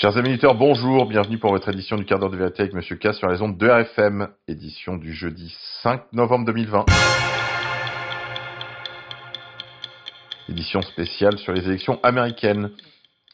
Chers amis auditeurs, bonjour, bienvenue pour votre édition du quart d'heure de vérité avec Monsieur K sur les ondes de RFM, édition du jeudi 5 novembre 2020. Édition spéciale sur les élections américaines.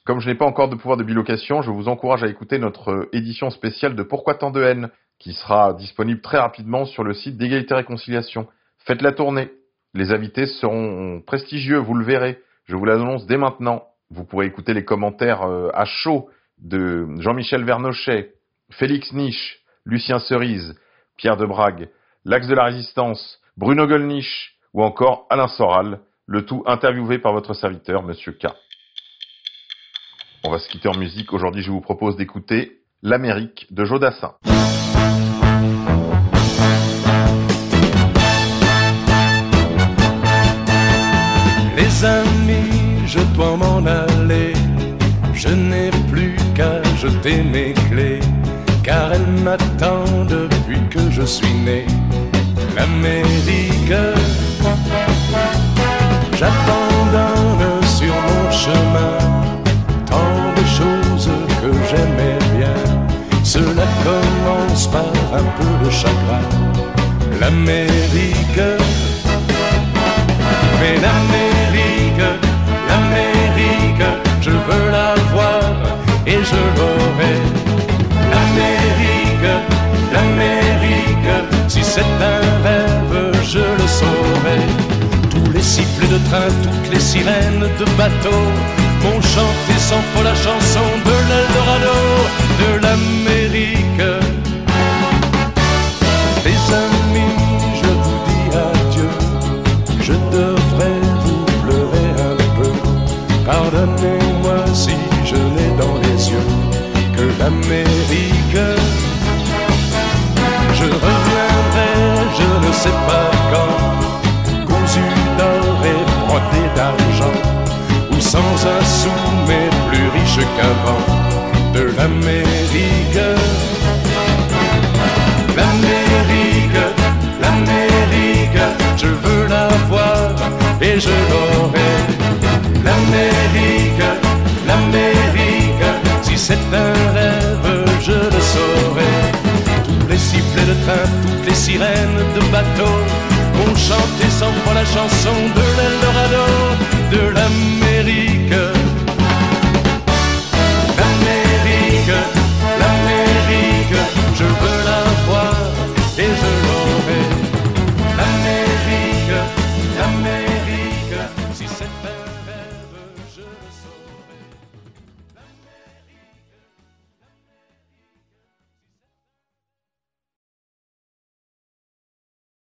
Comme je n'ai pas encore de pouvoir de bilocation, je vous encourage à écouter notre édition spéciale de Pourquoi tant de haine, qui sera disponible très rapidement sur le site d'égalité réconciliation. Faites la tournée. Les invités seront prestigieux, vous le verrez. Je vous l'annonce dès maintenant. Vous pourrez écouter les commentaires euh, à chaud de Jean-Michel Vernochet, Félix Niche, Lucien Cerise, Pierre de Brague, l'Axe de la Résistance, Bruno Gollnisch ou encore Alain Soral, le tout interviewé par votre serviteur, Monsieur K. On va se quitter en musique. Aujourd'hui, je vous propose d'écouter L'Amérique de Jodassin. Les amis, je dois m'en aller. Je n'ai mes clés, car elle m'attend depuis que je suis né. L'Amérique, j'abandonne sur mon chemin tant de choses que j'aimais bien. Cela commence par un peu de chagrin. L'Amérique, mais l'Amérique, toutes les sirènes de bateau m'ont chanté sans faux la chanson de l'Eldorado, de l'Amérique. Sans un sou mais plus riche qu'avant, de l'Amérique. L'Amérique, l'Amérique, je veux la voir et je l'aurai. L'Amérique, l'Amérique, si c'est un rêve, je le saurai. Tous les sifflets de train, toutes les sirènes de bateau ont chanté sans foi la chanson de l'Eldorado, de l'Amérique.